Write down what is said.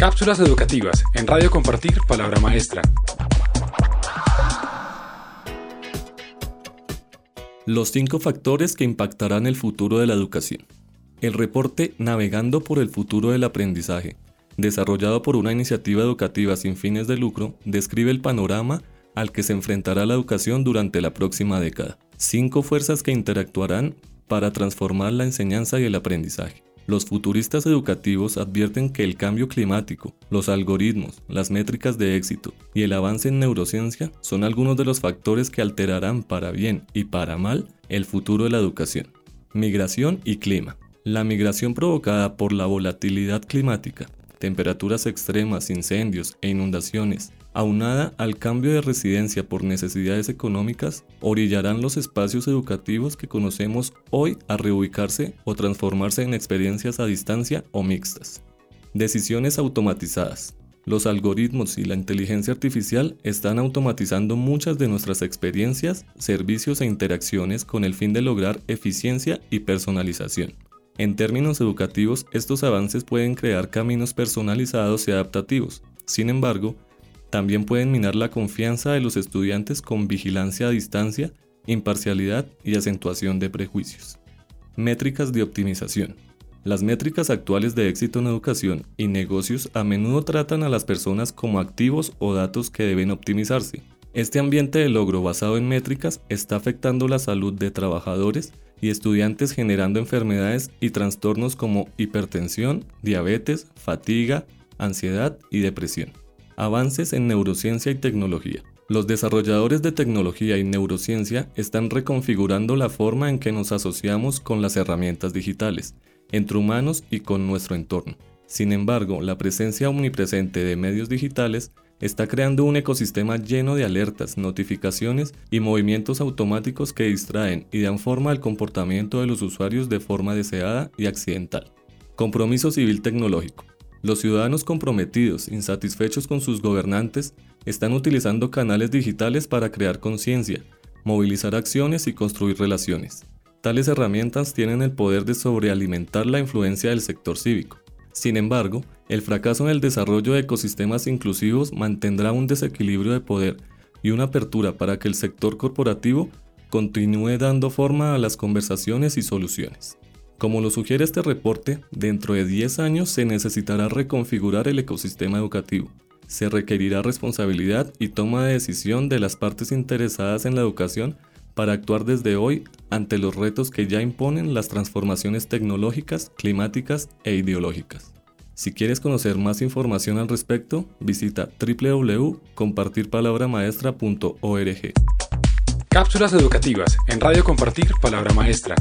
Cápsulas educativas en Radio Compartir Palabra Maestra. Los cinco factores que impactarán el futuro de la educación. El reporte Navegando por el futuro del aprendizaje, desarrollado por una iniciativa educativa sin fines de lucro, describe el panorama al que se enfrentará la educación durante la próxima década. Cinco fuerzas que interactuarán para transformar la enseñanza y el aprendizaje. Los futuristas educativos advierten que el cambio climático, los algoritmos, las métricas de éxito y el avance en neurociencia son algunos de los factores que alterarán para bien y para mal el futuro de la educación. Migración y clima. La migración provocada por la volatilidad climática, temperaturas extremas, incendios e inundaciones, aunada al cambio de residencia por necesidades económicas, orillarán los espacios educativos que conocemos hoy a reubicarse o transformarse en experiencias a distancia o mixtas. Decisiones automatizadas. Los algoritmos y la inteligencia artificial están automatizando muchas de nuestras experiencias, servicios e interacciones con el fin de lograr eficiencia y personalización. En términos educativos, estos avances pueden crear caminos personalizados y adaptativos. Sin embargo, también pueden minar la confianza de los estudiantes con vigilancia a distancia, imparcialidad y acentuación de prejuicios. Métricas de optimización. Las métricas actuales de éxito en educación y negocios a menudo tratan a las personas como activos o datos que deben optimizarse. Este ambiente de logro basado en métricas está afectando la salud de trabajadores y estudiantes generando enfermedades y trastornos como hipertensión, diabetes, fatiga, ansiedad y depresión. Avances en neurociencia y tecnología. Los desarrolladores de tecnología y neurociencia están reconfigurando la forma en que nos asociamos con las herramientas digitales, entre humanos y con nuestro entorno. Sin embargo, la presencia omnipresente de medios digitales está creando un ecosistema lleno de alertas, notificaciones y movimientos automáticos que distraen y dan forma al comportamiento de los usuarios de forma deseada y accidental. Compromiso civil tecnológico. Los ciudadanos comprometidos, insatisfechos con sus gobernantes, están utilizando canales digitales para crear conciencia, movilizar acciones y construir relaciones. Tales herramientas tienen el poder de sobrealimentar la influencia del sector cívico. Sin embargo, el fracaso en el desarrollo de ecosistemas inclusivos mantendrá un desequilibrio de poder y una apertura para que el sector corporativo continúe dando forma a las conversaciones y soluciones. Como lo sugiere este reporte, dentro de 10 años se necesitará reconfigurar el ecosistema educativo. Se requerirá responsabilidad y toma de decisión de las partes interesadas en la educación para actuar desde hoy ante los retos que ya imponen las transformaciones tecnológicas, climáticas e ideológicas. Si quieres conocer más información al respecto, visita www.compartirpalabramaestra.org. Cápsulas educativas en Radio Compartir Palabra Maestra.